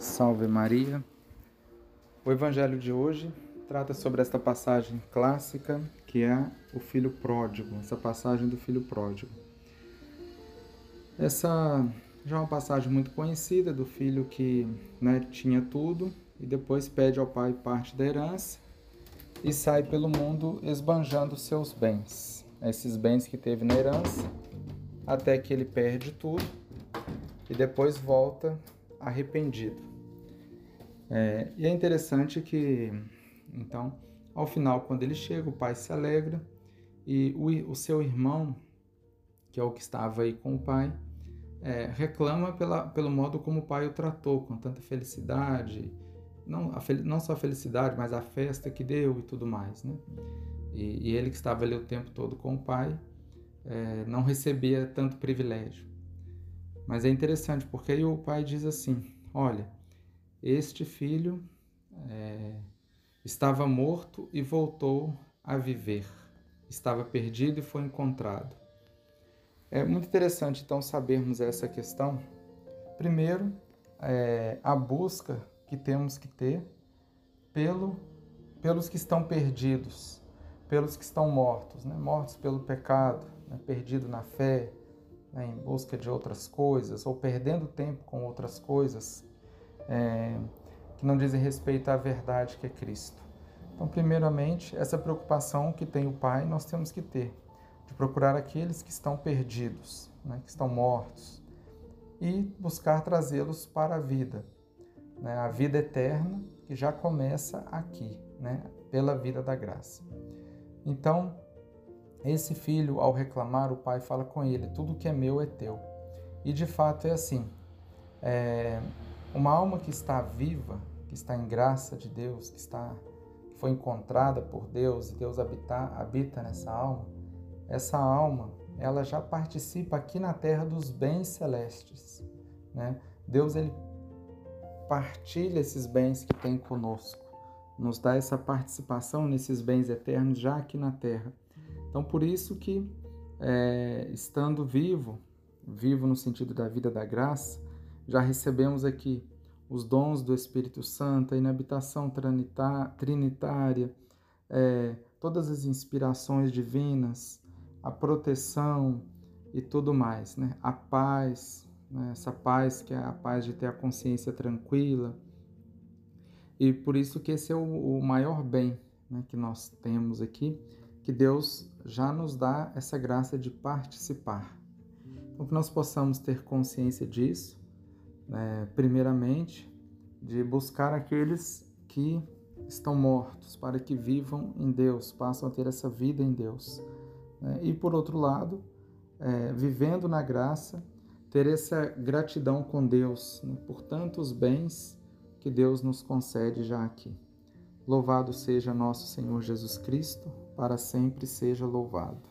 Salve Maria. O evangelho de hoje trata sobre esta passagem clássica que é o filho pródigo, essa passagem do filho pródigo. Essa já é uma passagem muito conhecida do filho que né, tinha tudo e depois pede ao pai parte da herança e sai pelo mundo esbanjando seus bens. Esses bens que teve na herança, até que ele perde tudo e depois volta arrependido. É, e é interessante que, então, ao final, quando ele chega, o pai se alegra e o, o seu irmão, que é o que estava aí com o pai, é, reclama pela, pelo modo como o pai o tratou, com tanta felicidade, não, a, não só a felicidade, mas a festa que deu e tudo mais, né? E, e ele que estava ali o tempo todo com o pai, é, não recebia tanto privilégio. Mas é interessante, porque aí o pai diz assim: Olha, este filho é, estava morto e voltou a viver, estava perdido e foi encontrado. É muito interessante então sabermos essa questão. Primeiro, é, a busca que temos que ter pelo, pelos que estão perdidos, pelos que estão mortos, né? mortos pelo pecado, né? perdido na fé, né? em busca de outras coisas, ou perdendo tempo com outras coisas é, que não dizem respeito à verdade que é Cristo. Então, primeiramente, essa preocupação que tem o Pai, nós temos que ter de procurar aqueles que estão perdidos, né, que estão mortos, e buscar trazê-los para a vida, né, a vida eterna que já começa aqui, né, pela vida da graça. Então, esse filho, ao reclamar, o pai fala com ele: tudo que é meu é teu. E de fato é assim. É, uma alma que está viva, que está em graça de Deus, que está que foi encontrada por Deus e Deus habita, habita nessa alma, essa alma, ela já participa aqui na terra dos bens celestes. Né? Deus ele partilha esses bens que tem conosco, nos dá essa participação nesses bens eternos já aqui na terra. Então, por isso que, é, estando vivo, vivo no sentido da vida da graça, já recebemos aqui os dons do Espírito Santo, a inabitação trinitária, é, todas as inspirações divinas, a proteção e tudo mais, né? A paz, né? essa paz que é a paz de ter a consciência tranquila. E por isso que esse é o, o maior bem né, que nós temos aqui, que Deus já nos dá essa graça de participar. Então que nós possamos ter consciência disso, né? primeiramente, de buscar aqueles que estão mortos, para que vivam em Deus, passam a ter essa vida em Deus. Né? E por outro lado, é, vivendo na graça, ter essa gratidão com Deus né? por tantos bens que Deus nos concede já aqui. Louvado seja nosso Senhor Jesus Cristo, para sempre seja louvado.